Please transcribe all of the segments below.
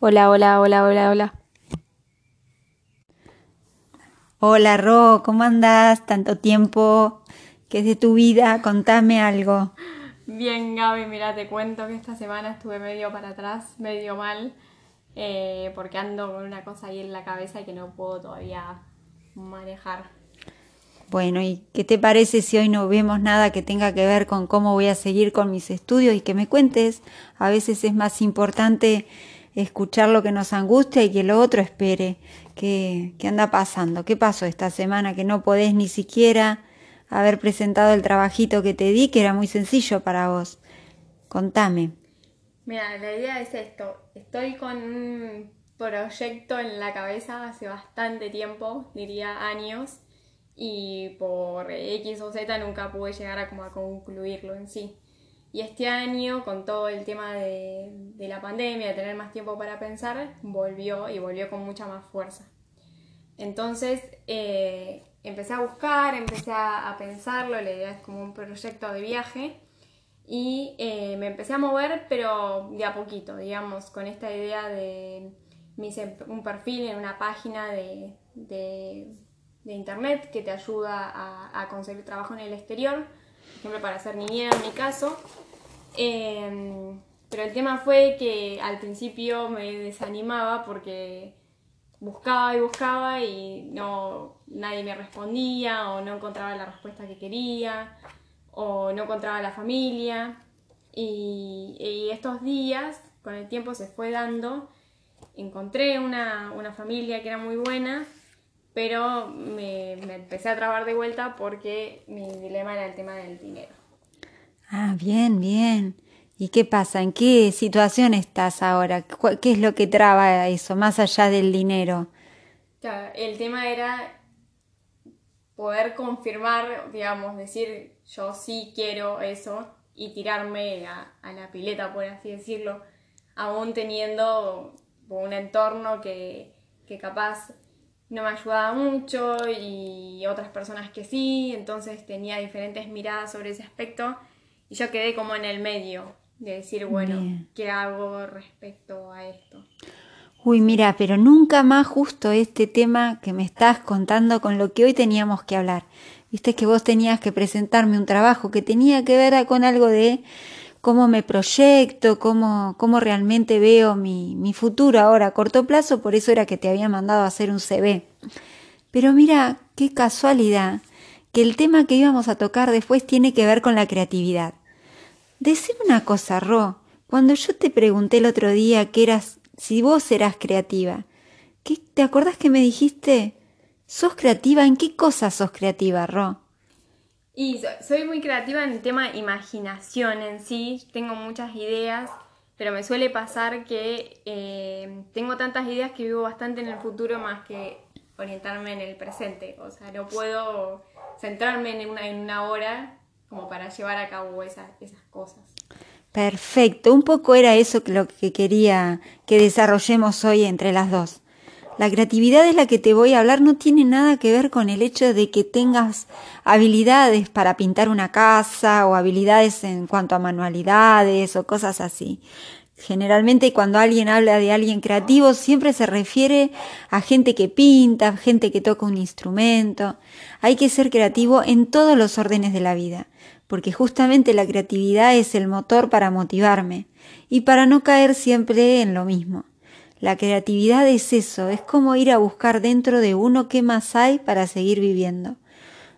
Hola, hola, hola, hola, hola. Hola Ro, ¿cómo andas? Tanto tiempo. ¿Qué es de tu vida? Contame algo. Bien, Gaby, mira, te cuento que esta semana estuve medio para atrás, medio mal, eh, porque ando con una cosa ahí en la cabeza y que no puedo todavía manejar. Bueno, ¿y qué te parece si hoy no vemos nada que tenga que ver con cómo voy a seguir con mis estudios y que me cuentes? A veces es más importante escuchar lo que nos angustia y que lo otro espere. ¿Qué, qué anda pasando? ¿Qué pasó esta semana que no podés ni siquiera haber presentado el trabajito que te di, que era muy sencillo para vos? Contame. Mira, la idea es esto. Estoy con un proyecto en la cabeza hace bastante tiempo, diría años, y por X o Z nunca pude llegar a, como a concluirlo en sí. Y este año, con todo el tema de, la pandemia, de tener más tiempo para pensar, volvió y volvió con mucha más fuerza. Entonces eh, empecé a buscar, empecé a, pensarlo, la idea es como un proyecto de viaje y eh, me empecé a mover, pero de a poquito, digamos, con esta idea de me hice un perfil en una página de, de, de internet que te ayuda a, a conseguir trabajo en el exterior por ejemplo, para ser niñera en mi caso. Eh, pero el tema fue que al principio me desanimaba porque buscaba y buscaba y no nadie me respondía o no encontraba la respuesta que quería o no encontraba la familia y, estos días con el tiempo se fue dando encontré una, una familia que era muy buena pero me, empecé a trabar de vuelta porque mi dilema era el tema del dinero. Ah, bien, bien. ¿Y qué pasa? ¿En qué situación estás ahora? ¿Qué es lo que traba eso, más allá del dinero? El tema era poder confirmar, digamos, decir yo sí quiero eso y tirarme a, a la pileta, por así decirlo, aún teniendo un entorno que, que capaz no me ayudaba mucho y otras personas que sí, entonces tenía diferentes miradas sobre ese aspecto y yo quedé como en el medio de decir, bueno, Bien. ¿qué hago respecto a esto? Uy, mira, pero nunca más justo este tema que me estás contando con lo que hoy teníamos que hablar. Viste que vos tenías que presentarme un trabajo que tenía que ver con algo de cómo me proyecto, cómo, cómo realmente veo mi, mi futuro ahora a corto plazo, por eso era que te había mandado a hacer un CV. Pero mira, qué casualidad, que el tema que íbamos a tocar después tiene que ver con la creatividad. Decime una cosa, Ro, cuando yo te pregunté el otro día que eras, si vos eras creativa, ¿qué, ¿te acordás que me dijiste? ¿Sos creativa? ¿En qué cosas sos creativa, Ro? Y soy muy creativa en el tema imaginación en sí, tengo muchas ideas, pero me suele pasar que eh, tengo tantas ideas que vivo bastante en el futuro más que orientarme en el presente. O sea, no puedo centrarme en una, en una hora como para llevar a cabo esas, esas cosas. Perfecto, un poco era eso lo que quería que desarrollemos hoy entre las dos. La creatividad es la que te voy a hablar, no tiene nada que ver con el hecho de que tengas habilidades para pintar una casa o habilidades en cuanto a manualidades o cosas así. Generalmente cuando alguien habla de alguien creativo siempre se refiere a gente que pinta, gente que toca un instrumento. Hay que ser creativo en todos los órdenes de la vida, porque justamente la creatividad es el motor para motivarme y para no caer siempre en lo mismo. La creatividad es eso, es como ir a buscar dentro de uno qué más hay para seguir viviendo.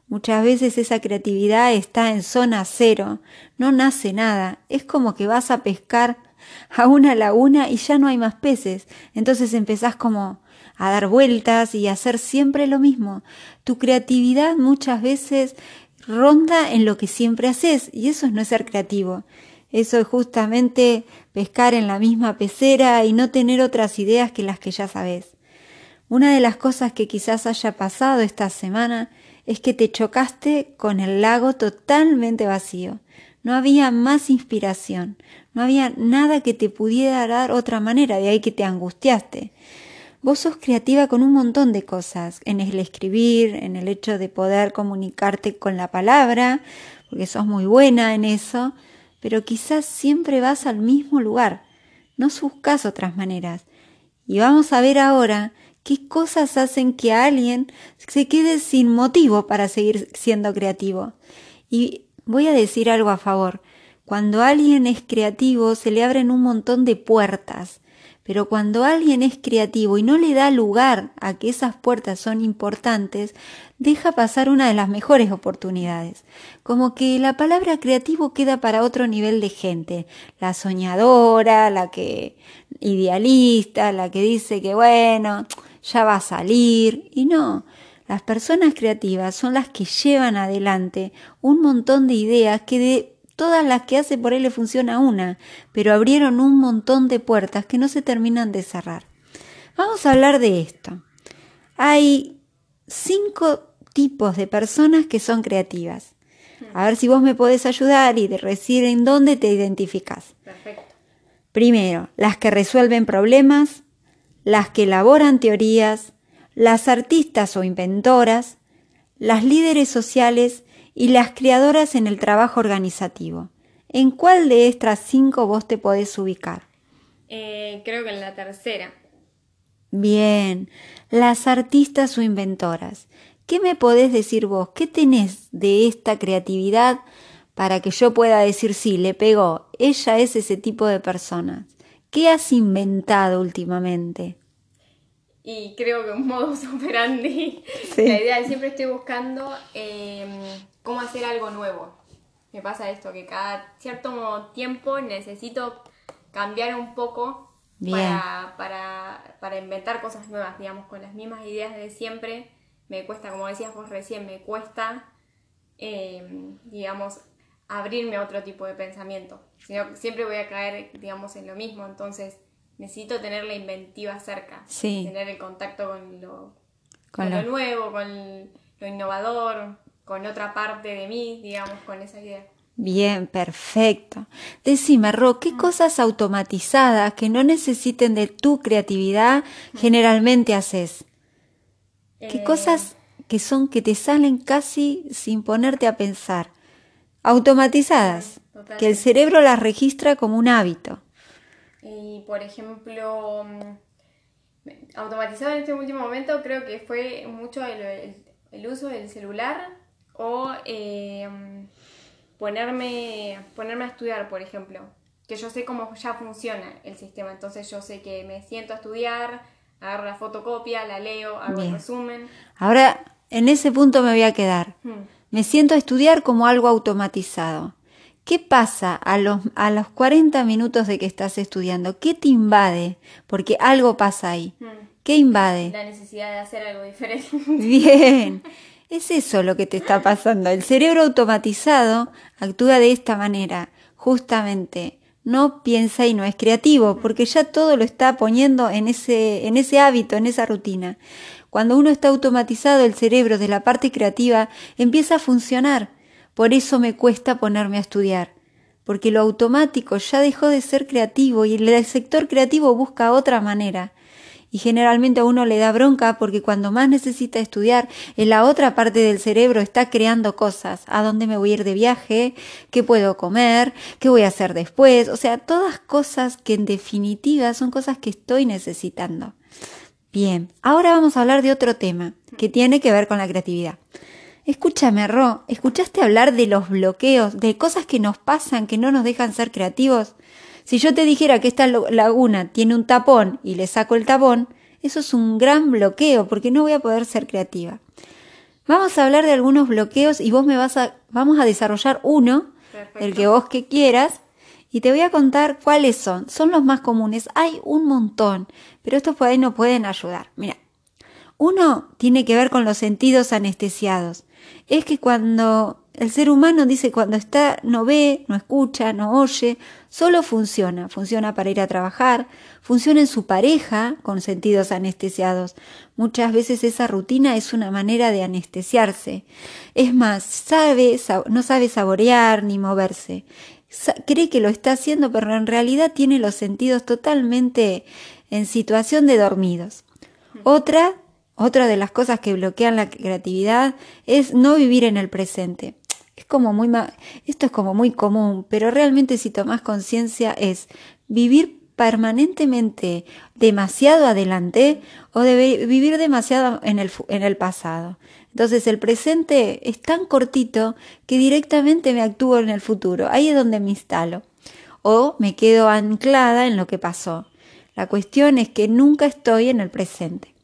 Muchas veces esa creatividad está en zona cero, no nace nada, es como que vas a pescar a una laguna y ya no hay más peces, entonces empezás como a dar vueltas y a hacer siempre lo mismo. Tu creatividad muchas veces ronda en lo que siempre haces y eso no es ser creativo. Eso es justamente pescar en la misma pecera y no tener otras ideas que las que ya sabes. Una de las cosas que quizás haya pasado esta semana es que te chocaste con el lago totalmente vacío. No había más inspiración, no había nada que te pudiera dar otra manera, de ahí que te angustiaste. Vos sos creativa con un montón de cosas, en el escribir, en el hecho de poder comunicarte con la palabra, porque sos muy buena en eso, pero quizás siempre vas al mismo lugar. No buscas otras maneras. Y vamos a ver ahora qué cosas hacen que alguien se quede sin motivo para seguir siendo creativo. Y voy a decir algo a favor. Cuando alguien es creativo se le abren un montón de puertas, pero cuando alguien es creativo y no le da lugar a que esas puertas son importantes, deja pasar una de las mejores oportunidades. Como que la palabra creativo queda para otro nivel de gente, la soñadora, la que idealista, la que dice que bueno, ya va a salir, y no, las personas creativas son las que llevan adelante un montón de ideas que de todas las que hace por él le funciona una, pero abrieron un montón de puertas que no se terminan de cerrar. Vamos a hablar de esto. Hay cinco tipos de personas que son creativas. A ver si vos me podés ayudar y de decir en dónde te identificas. Perfecto. Primero, las que resuelven problemas, las que elaboran teorías, las artistas o inventoras, las líderes sociales y las creadoras en el trabajo organizativo. ¿En cuál de estas cinco vos te podés ubicar? Eh, creo que en la tercera. Bien, las artistas o inventoras. ¿Qué me podés decir vos? ¿Qué tenés de esta creatividad para que yo pueda decir sí, le pegó? Ella es ese tipo de persona. ¿Qué has inventado últimamente? Y creo que un modo operandi. La idea es siempre estoy buscando em, cómo hacer algo nuevo. Me pasa esto, que cada cierto tiempo necesito cambiar un poco para, para, para inventar cosas nuevas, digamos, con las mismas ideas de siempre me cuesta, como decías vos recién, me cuesta, em, digamos, abrirme a otro tipo de pensamiento. Sino siempre voy a caer, digamos, en lo mismo. Entonces, necesito tener la inventiva cerca. Tener el contacto con lo, con, lo... nuevo, con lo innovador, con otra parte de mí, digamos, con esa idea. Bien, perfecto. Decime, Ro, ¿qué mm. cosas automatizadas que no necesiten de tu creatividad mm. generalmente haces? ¿Qué eh, cosas que son que te salen casi sin ponerte a pensar? Automatizadas, que el cerebro las registra como un hábito. Y por ejemplo, mm, automatizado en este último momento creo que fue mucho el, uso del celular o em, ponerme, ponerme a estudiar, por ejemplo. Que yo sé cómo ya funciona el sistema, entonces yo sé que me siento a estudiar, agarro la fotocopia, la leo, hago el resumen. Ahora, en ese punto me voy a quedar. Hmm. Me siento a estudiar como algo automatizado. ¿Qué pasa a los, a los 40 minutos de que estás estudiando? ¿Qué te invade? Porque algo pasa ahí. Hmm. ¿Qué invade? La necesidad de hacer algo diferente. Bien. Es eso lo que te está pasando. El cerebro automatizado actúa de esta manera, justamente no piensa y no es creativo, porque ya todo lo está poniendo en ese, en ese hábito, en esa rutina. Cuando uno está automatizado, el cerebro de la parte creativa empieza a funcionar. Por eso me cuesta ponerme a estudiar, porque lo automático ya dejó de ser creativo y el sector creativo busca otra manera y generalmente a uno le da bronca porque cuando más necesita estudiar, en la otra parte del cerebro está creando cosas. ¿A dónde me voy a ir de viaje? ¿Qué puedo comer? ¿Qué voy a hacer después? O sea, todas cosas que en definitiva son cosas que estoy necesitando. Bien, ahora vamos a hablar de otro tema que tiene que ver con la creatividad. Escúchame, Ro, ¿escuchaste hablar de los bloqueos, de cosas que nos pasan que no nos dejan ser creativos? Si yo te dijera que esta laguna tiene un tapón y le saco el tapón, eso es un gran bloqueo porque no voy a poder ser creativa. Vamos a hablar de algunos bloqueos y vos me vas a, vamos a desarrollar uno, el que vos que quieras, y te voy a contar cuáles son. Son los más comunes. Hay un montón, pero estos por ahí no pueden ayudar. Mira, uno tiene que ver con los sentidos anestesiados. Es que cuando el ser humano dice cuando está, no ve, no escucha, no oye, solo funciona. Funciona para ir a trabajar, funciona en su pareja con sentidos anestesiados. Muchas veces esa rutina es una manera de anestesiarse. Es más, sabe, no sabe saborear ni moverse. cree que lo está haciendo, pero en realidad tiene los sentidos totalmente en situación de dormidos. Otra otra de las cosas que bloquean la creatividad es no vivir en el presente. Es como muy esto es como muy común, pero realmente si tomas conciencia es vivir permanentemente demasiado adelante o vivir demasiado en el, en el pasado. Entonces el presente es tan cortito que directamente me actúo en el futuro. Ahí es donde me instalo. O me quedo anclada en lo que pasó. La cuestión es que nunca estoy en el presente.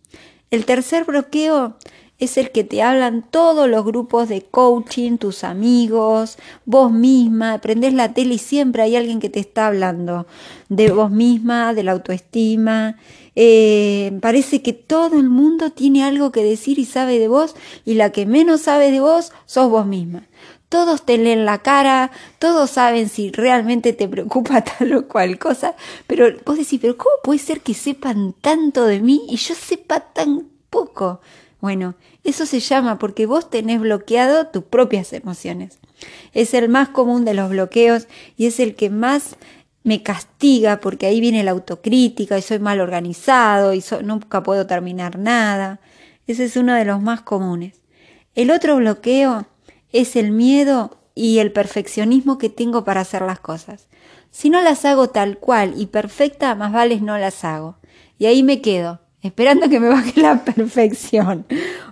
El tercer bloqueo es el que te hablan todos los grupos de coaching, tus amigos, vos misma, prendes la tele y siempre hay alguien que te está hablando de vos misma, de la autoestima. Eh, parece que todo el mundo tiene algo que decir y sabe de vos y la que menos sabe de vos sos vos misma. Todos te leen la cara, todos saben si realmente te preocupa tal o cual cosa, pero vos decís, pero ¿cómo puede ser que sepan tanto de mí y yo sepa tan poco? Bueno, eso se llama porque vos tenés bloqueado tus propias emociones. Es el más común de los bloqueos y es el que más me castiga porque ahí viene la autocrítica y soy mal organizado y nunca puedo terminar nada. Ese es uno de los más comunes. El otro bloqueo es el miedo y el perfeccionismo que tengo para hacer las cosas. Si no las hago tal cual y perfecta, más vale no las hago. Y ahí me quedo esperando que me baje la perfección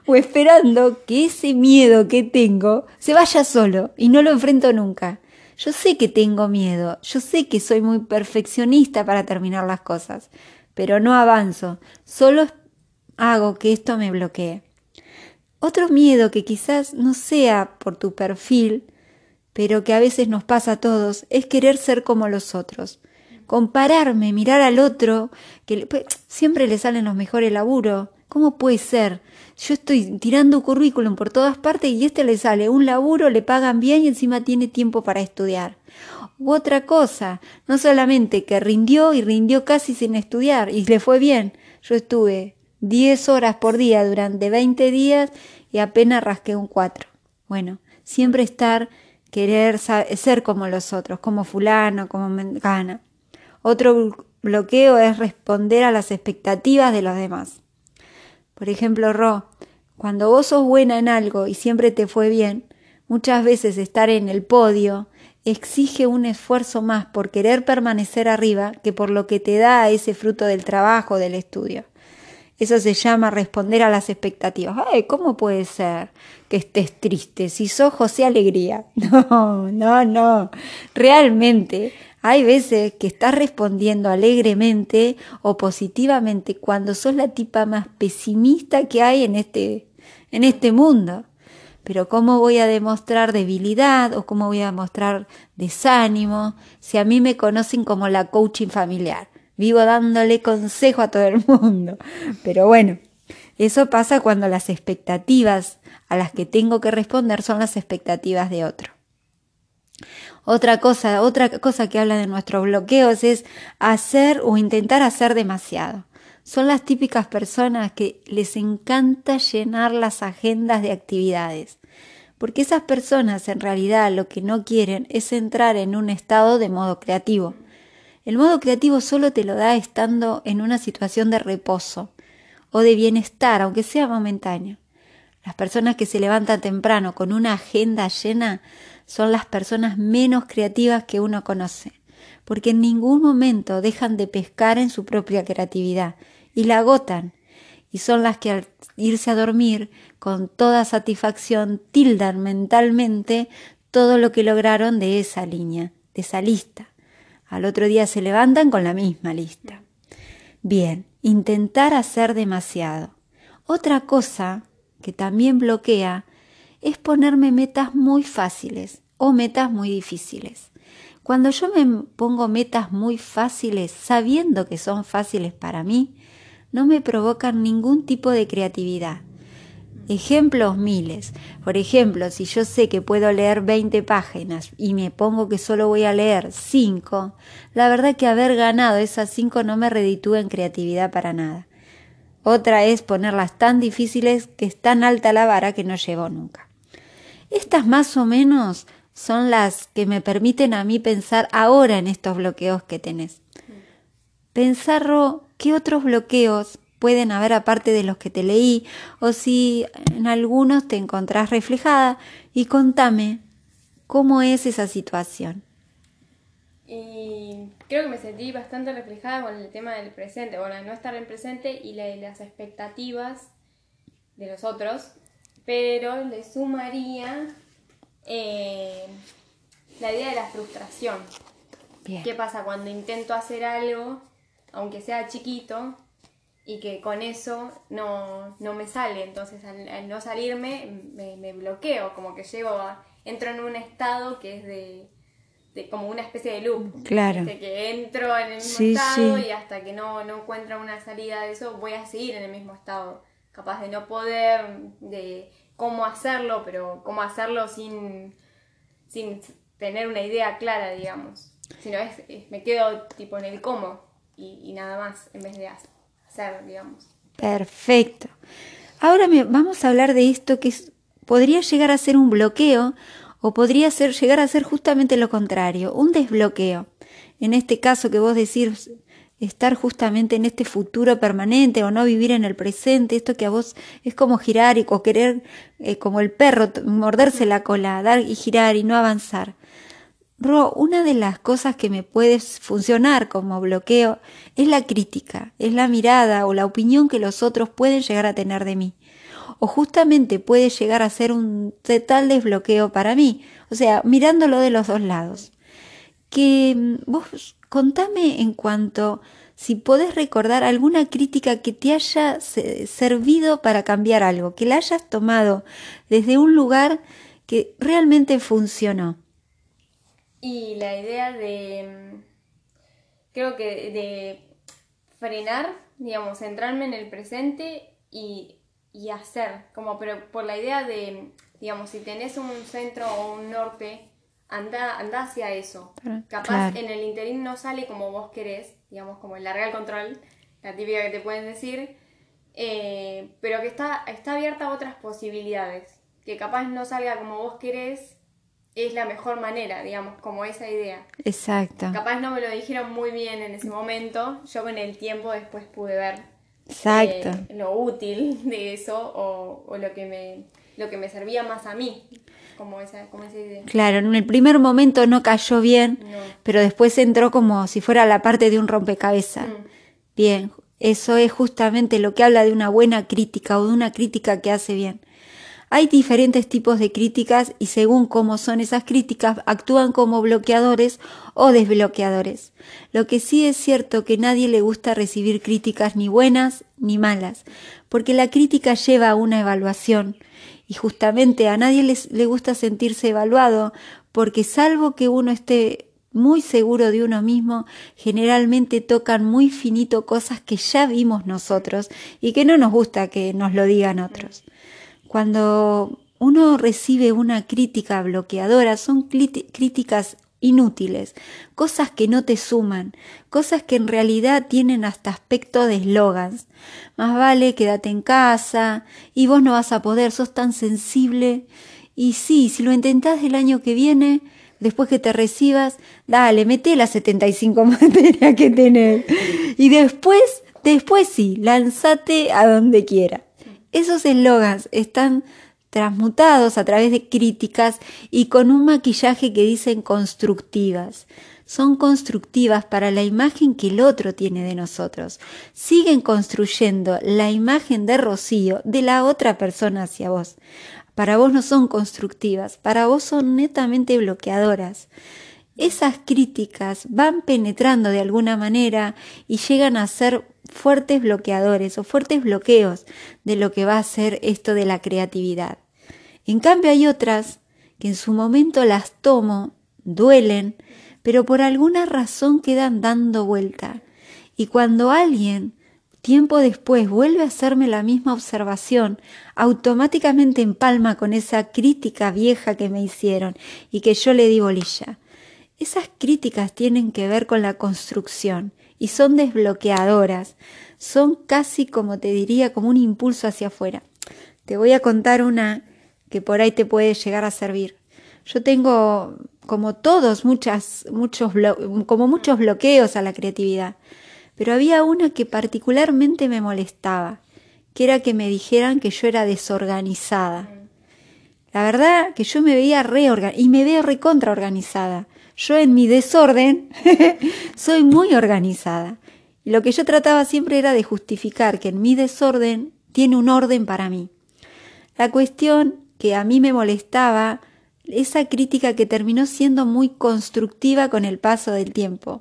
o esperando que ese miedo que tengo se vaya solo y no lo enfrento nunca. Yo sé que tengo miedo, yo sé que soy muy perfeccionista para terminar las cosas, pero no avanzo, solo hago que esto me bloquee. Otro miedo que quizás no sea por tu perfil, pero que a veces nos pasa a todos, es querer ser como los otros compararme, mirar al otro, que pues, siempre le salen los mejores laburos. ¿Cómo puede ser? Yo estoy tirando currículum por todas partes y este le sale un laburo, le pagan bien y encima tiene tiempo para estudiar. U otra cosa, no solamente que rindió y rindió casi sin estudiar y le fue bien. Yo estuve 10 horas por día durante 20 días y apenas rasqué un 4. Bueno, siempre estar, querer ser como los otros, como fulano, como gana. Otro bloqueo es responder a las expectativas de los demás. Por ejemplo, Ro, cuando vos sos buena en algo y siempre te fue bien, muchas veces estar en el podio exige un esfuerzo más por querer permanecer arriba que por lo que te da ese fruto del trabajo, del estudio. Eso se llama responder a las expectativas. Ay, ¿cómo puede ser que estés triste si sos José Alegría? No, no, no. Realmente hay veces que estás respondiendo alegremente o positivamente cuando sos la tipa más pesimista que hay en este, en este mundo. Pero ¿cómo voy a demostrar debilidad o cómo voy a demostrar desánimo si a mí me conocen como la coaching familiar? Vivo dándole consejo a todo el mundo. Pero bueno, eso pasa cuando las expectativas a las que tengo que responder son las expectativas de otro. Otra cosa, otra cosa que habla de nuestros bloqueos es hacer o intentar hacer demasiado. Son las típicas personas que les encanta llenar las agendas de actividades, porque esas personas en realidad lo que no quieren es entrar en un estado de modo creativo. El modo creativo solo te lo da estando en una situación de reposo o de bienestar, aunque sea momentáneo. Las personas que se levantan temprano con una agenda llena son las personas menos creativas que uno conoce, porque en ningún momento dejan de pescar en su propia creatividad y la agotan, y son las que al irse a dormir con toda satisfacción tildan mentalmente todo lo que lograron de esa línea, de esa lista. Al otro día se levantan con la misma lista. Bien, intentar hacer demasiado. Otra cosa que también bloquea es ponerme metas muy fáciles o metas muy difíciles. Cuando yo me pongo metas muy fáciles, sabiendo que son fáciles para mí, no me provocan ningún tipo de creatividad. Ejemplos miles. Por ejemplo, si yo sé que puedo leer 20 páginas y me pongo que solo voy a leer 5, la verdad que haber ganado esas 5 no me reditúa en creatividad para nada. Otra es ponerlas tan difíciles que es tan alta la vara que no llevo nunca. Estas más o menos son las que me permiten a mí pensar ahora en estos bloqueos que tenés. Pensar, qué otros bloqueos pueden haber aparte de los que te leí o si en algunos te encontrás reflejada y contame cómo es esa situación. Y creo que me sentí bastante reflejada con el tema del presente, bueno, no estar en presente y las expectativas de los otros, pero le sumaría eh, la idea de la frustración. ¿Qué pasa cuando intento hacer algo, aunque sea chiquito, y que con eso no, me sale? Entonces al, no salirme me, bloqueo, como que llego a, entro en un estado que es de, como una especie de loop. Claro. De que entro en el mismo estado y hasta que no, no encuentro una salida de eso voy a seguir en el mismo estado. Capaz de no poder, de cómo hacerlo, pero cómo hacerlo sin, sin tener una idea clara, digamos. Sino es, me quedo tipo en el cómo y, nada más en vez de hacer, digamos. Perfecto. Ahora vamos a hablar de esto que podría llegar a ser un bloqueo o podría ser, llegar a ser justamente lo contrario, un desbloqueo. En este caso que vos decís, estar justamente en este futuro permanente o no vivir en el presente, esto que a vos es como girar y o querer, eh, como el perro, morderse la cola, dar y girar y no avanzar. Ro, una de las cosas que me puede funcionar como bloqueo es la crítica, es la mirada o la opinión que los otros pueden llegar a tener de mí. O justamente puede llegar a ser un total desbloqueo para mí, o sea, mirándolo de los dos lados. Que mm, vos contame en cuanto si podés recordar alguna crítica que te haya servido para cambiar algo, que la hayas tomado desde un lugar que realmente funcionó. Y la idea de, creo que de frenar, digamos, centrarme en el presente y, hacer, como pero por la idea de, digamos, si tenés un centro o un norte, anda, anda hacia eso. Capaz en el interín no sale como vos querés, digamos, como el larga el control, la típica que te pueden decir, eh, pero que está, está abierta a otras posibilidades, que capaz no salga como vos querés, es la mejor manera, digamos, como esa idea. Exacto. Capaz no me lo dijeron muy bien en ese momento, yo con el tiempo después pude ver Exacto. Eh, lo útil de eso o, lo, que me, lo que me servía más a mí. Como esa, como esa idea. Claro, en el primer momento no cayó bien, pero después entró como si fuera la parte de un rompecabezas. Mm. Bien, eso es justamente lo que habla de una buena crítica o de una crítica que hace bien. Hay diferentes tipos de críticas y según cómo son esas críticas actúan como bloqueadores o desbloqueadores. Lo que sí es cierto que nadie le gusta recibir críticas ni buenas ni malas, porque la crítica lleva a una evaluación y justamente a nadie le gusta sentirse evaluado porque salvo que uno esté muy seguro de uno mismo, generalmente tocan muy finito cosas que ya vimos nosotros y que no nos gusta que nos lo digan otros. Cuando uno recibe una crítica bloqueadora, son críticas inútiles, cosas que no te suman, cosas que en realidad tienen hasta aspecto de eslogans. Más vale quédate en casa y vos no vas a poder, sos tan sensible. Y sí, si lo intentás el año que viene, después que te recibas, dale, mete las 75 materias que tenés. Y después, después sí, lánzate a donde quiera. Esos eslogans están transmutados a través de críticas y con un maquillaje que dicen constructivas. Son constructivas para la imagen que el otro tiene de nosotros. Siguen construyendo la imagen de Rocío de la otra persona hacia vos. Para vos no son constructivas, para vos son netamente bloqueadoras. Esas críticas van penetrando de alguna manera y llegan a ser fuertes bloqueadores o fuertes bloqueos de lo que va a ser esto de la creatividad. En cambio hay otras que en su momento las tomo, duelen, pero por alguna razón quedan dando vuelta. Y cuando alguien tiempo después vuelve a hacerme la misma observación, automáticamente empalma con esa crítica vieja que me hicieron y que yo le di bolilla. Esas críticas tienen que ver con la construcción y son desbloqueadoras, son casi como te diría, como un impulso hacia afuera. Te voy a contar una que por ahí te puede llegar a servir. Yo tengo, como todos, muchas, muchos, como muchos bloqueos a la creatividad, pero había una que particularmente me molestaba, que era que me dijeran que yo era desorganizada. La verdad que yo me veía reorganizada y me veo recontraorganizada yo en mi desorden soy muy organizada. Lo que yo trataba siempre era de justificar que en mi desorden tiene un orden para mí. La cuestión que a mí me molestaba, esa crítica que terminó siendo muy constructiva con el paso del tiempo,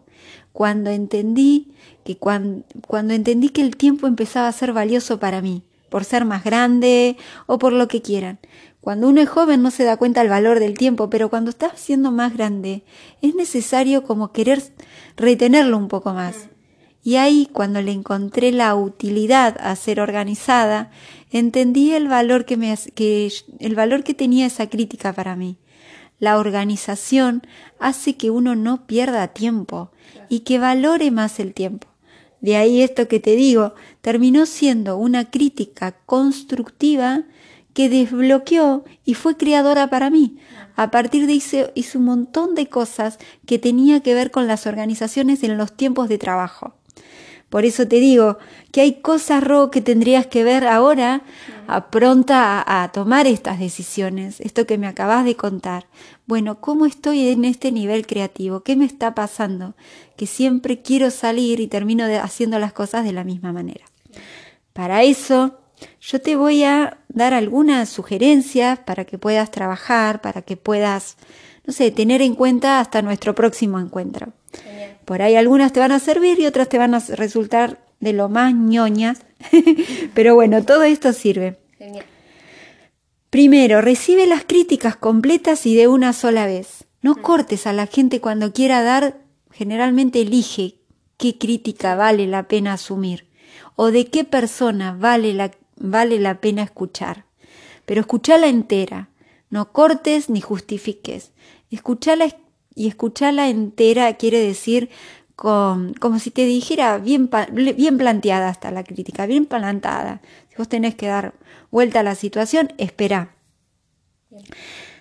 cuando entendí que cuando, cuando entendí que el tiempo empezaba a ser valioso para mí, por ser más grande o por lo que quieran. Cuando uno es joven no se da cuenta del valor del tiempo, pero cuando estás siendo más grande es necesario como querer retenerlo un poco más. Y ahí, cuando le encontré la utilidad a ser organizada, entendí el valor que, me, el valor que tenía esa crítica para mí. La organización hace que uno no pierda tiempo y que valore más el tiempo. De ahí esto que te digo, terminó siendo una crítica constructiva que desbloqueó y fue creadora para mí. A partir de ahí hice un montón de cosas que tenía que ver con las organizaciones en los tiempos de trabajo. Por eso te digo que hay cosas, Ro, que tendrías que ver ahora, a pronta a, tomar estas decisiones, esto que me acabas de contar. Bueno, ¿cómo estoy en este nivel creativo? ¿Qué me está pasando? Que siempre quiero salir y termino haciendo las cosas de la misma manera. Para eso, yo te voy a dar algunas sugerencias para que puedas trabajar, para que puedas, no sé, tener en cuenta hasta nuestro próximo encuentro. Por ahí algunas te van a servir y otras te van a resultar de lo más ñoñas. Pero bueno, todo esto sirve. Primero, recibe las críticas completas y de una sola vez. No mm. cortes a la gente cuando quiera dar, generalmente elige qué crítica vale la pena asumir o de qué persona vale la, vale la pena escuchar. Pero escúchala entera, no cortes ni justifiques. Escúchala y escucharla entera quiere decir como si te dijera bien, bien planteada hasta la crítica, bien plantada. Si vos tenés que dar vuelta a la situación, espera.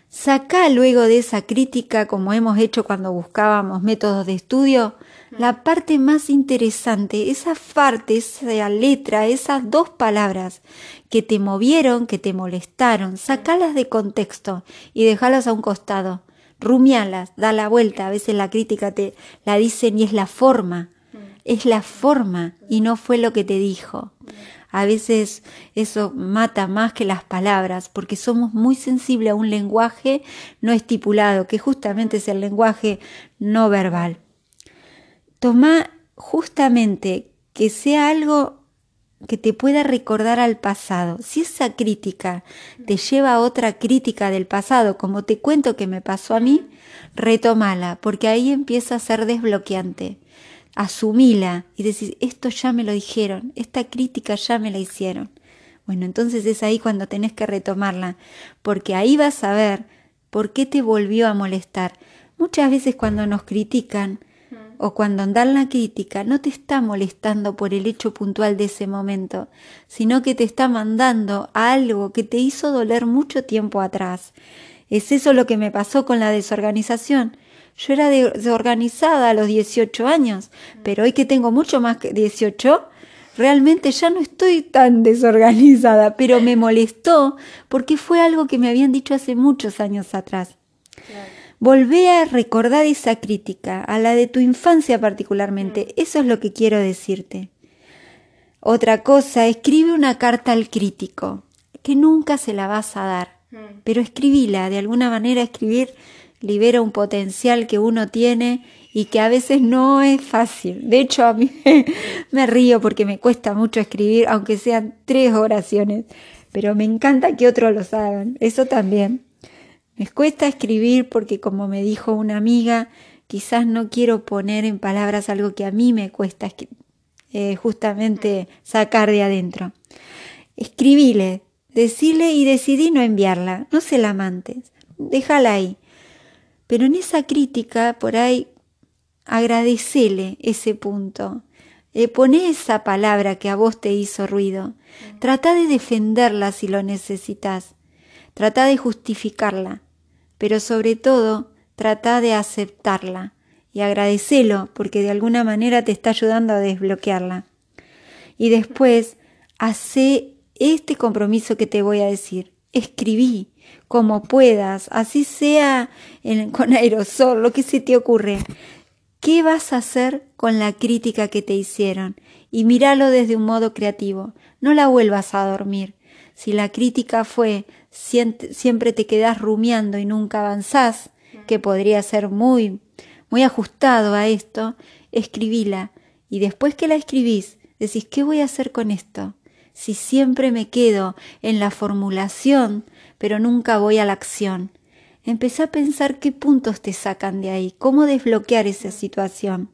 Saca luego de esa crítica, como hemos hecho cuando buscábamos métodos de estudio, la parte más interesante, esa parte, esa letra, esas dos palabras que te movieron, que te molestaron, sacalas de contexto y dejalas a un costado rumialas, da la vuelta, a veces la crítica te la dicen y es la forma, es la forma y no fue lo que te dijo. A veces eso mata más que las palabras porque somos muy sensibles a un lenguaje no estipulado, que justamente es el lenguaje no verbal. Toma justamente que sea algo que te pueda recordar al pasado. Si esa crítica te lleva a otra crítica del pasado, como te cuento que me pasó a mí, retomala, porque ahí empieza a ser desbloqueante. Asumila y decir, esto ya me lo dijeron, esta crítica ya me la hicieron. Bueno, entonces es ahí cuando tenés que retomarla, porque ahí vas a ver por qué te volvió a molestar. Muchas veces cuando nos critican, o cuando dan la crítica no te está molestando por el hecho puntual de ese momento, sino que te está mandando a algo que te hizo doler mucho tiempo atrás. Es eso lo que me pasó con la desorganización. Yo era desorganizada a los 18 años, pero hoy que tengo mucho más que 18, realmente ya no estoy tan desorganizada, pero me molestó porque fue algo que me habían dicho hace muchos años atrás. Volvé a recordar esa crítica, a la de tu infancia particularmente. Mm. Eso es lo que quiero decirte. Otra cosa, escribe una carta al crítico, que nunca se la vas a dar, mm. pero escribila, de alguna manera escribir libera un potencial que uno tiene y que a veces no es fácil. De hecho, a mí me río porque me cuesta mucho escribir, aunque sean tres oraciones, pero me encanta que otros los hagan, eso también. Me cuesta escribir porque, como me dijo una amiga, quizás no quiero poner en palabras algo que a mí me cuesta eh, justamente sacar de adentro. Escribile, decile y decidí no enviarla, no se la amantes, déjala ahí. Pero en esa crítica, por ahí, agradecele ese punto. Eh, poné esa palabra que a vos te hizo ruido. Trata de defenderla si lo necesitas. Trata de justificarla, pero sobre todo trata de aceptarla y agradecelo porque de alguna manera te está ayudando a desbloquearla. Y después, hace este compromiso que te voy a decir. Escribí, como puedas, así sea con aerosol, lo que se te ocurre. ¿Qué vas a hacer con la crítica que te hicieron? Y míralo desde un modo creativo. No la vuelvas a dormir. Si la crítica fue siempre te quedas rumiando y nunca avanzás, que podría ser muy, muy ajustado a esto, escribíla. Y después que la escribís, decís, ¿qué voy a hacer con esto? Si siempre me quedo en la formulación, pero nunca voy a la acción. Empecé a pensar qué puntos te sacan de ahí, cómo desbloquear esa situación.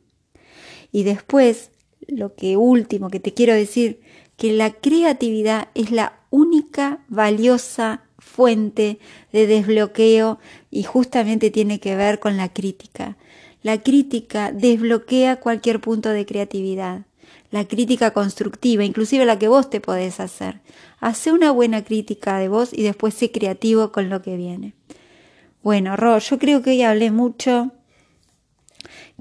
Y después, lo que último que te quiero decir, que la creatividad es la única valiosa fuente de desbloqueo y justamente tiene que ver con la crítica. La crítica desbloquea cualquier punto de creatividad. La crítica constructiva, inclusive la que vos te podés hacer. Hace una buena crítica de vos y después sé creativo con lo que viene. Bueno, Ro, yo creo que hoy hablé mucho,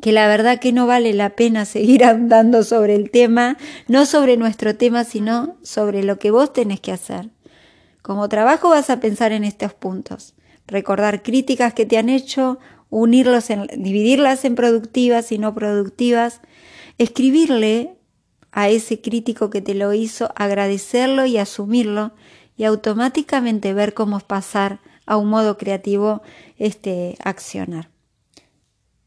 que la verdad que no vale la pena seguir andando sobre el tema, no sobre nuestro tema, sino sobre lo que vos tenés que hacer. Como trabajo vas a pensar en estos puntos, recordar críticas que te han hecho, unirlos en, dividirlas en productivas y no productivas, escribirle a ese crítico que te lo hizo, agradecerlo y asumirlo y automáticamente ver cómo pasar a un modo creativo este accionar.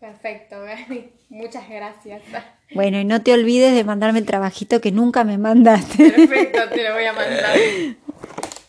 Perfecto, Muchas gracias. Bueno, y no te olvides de mandarme el trabajito que nunca me mandaste. Perfecto, te lo voy a mandar.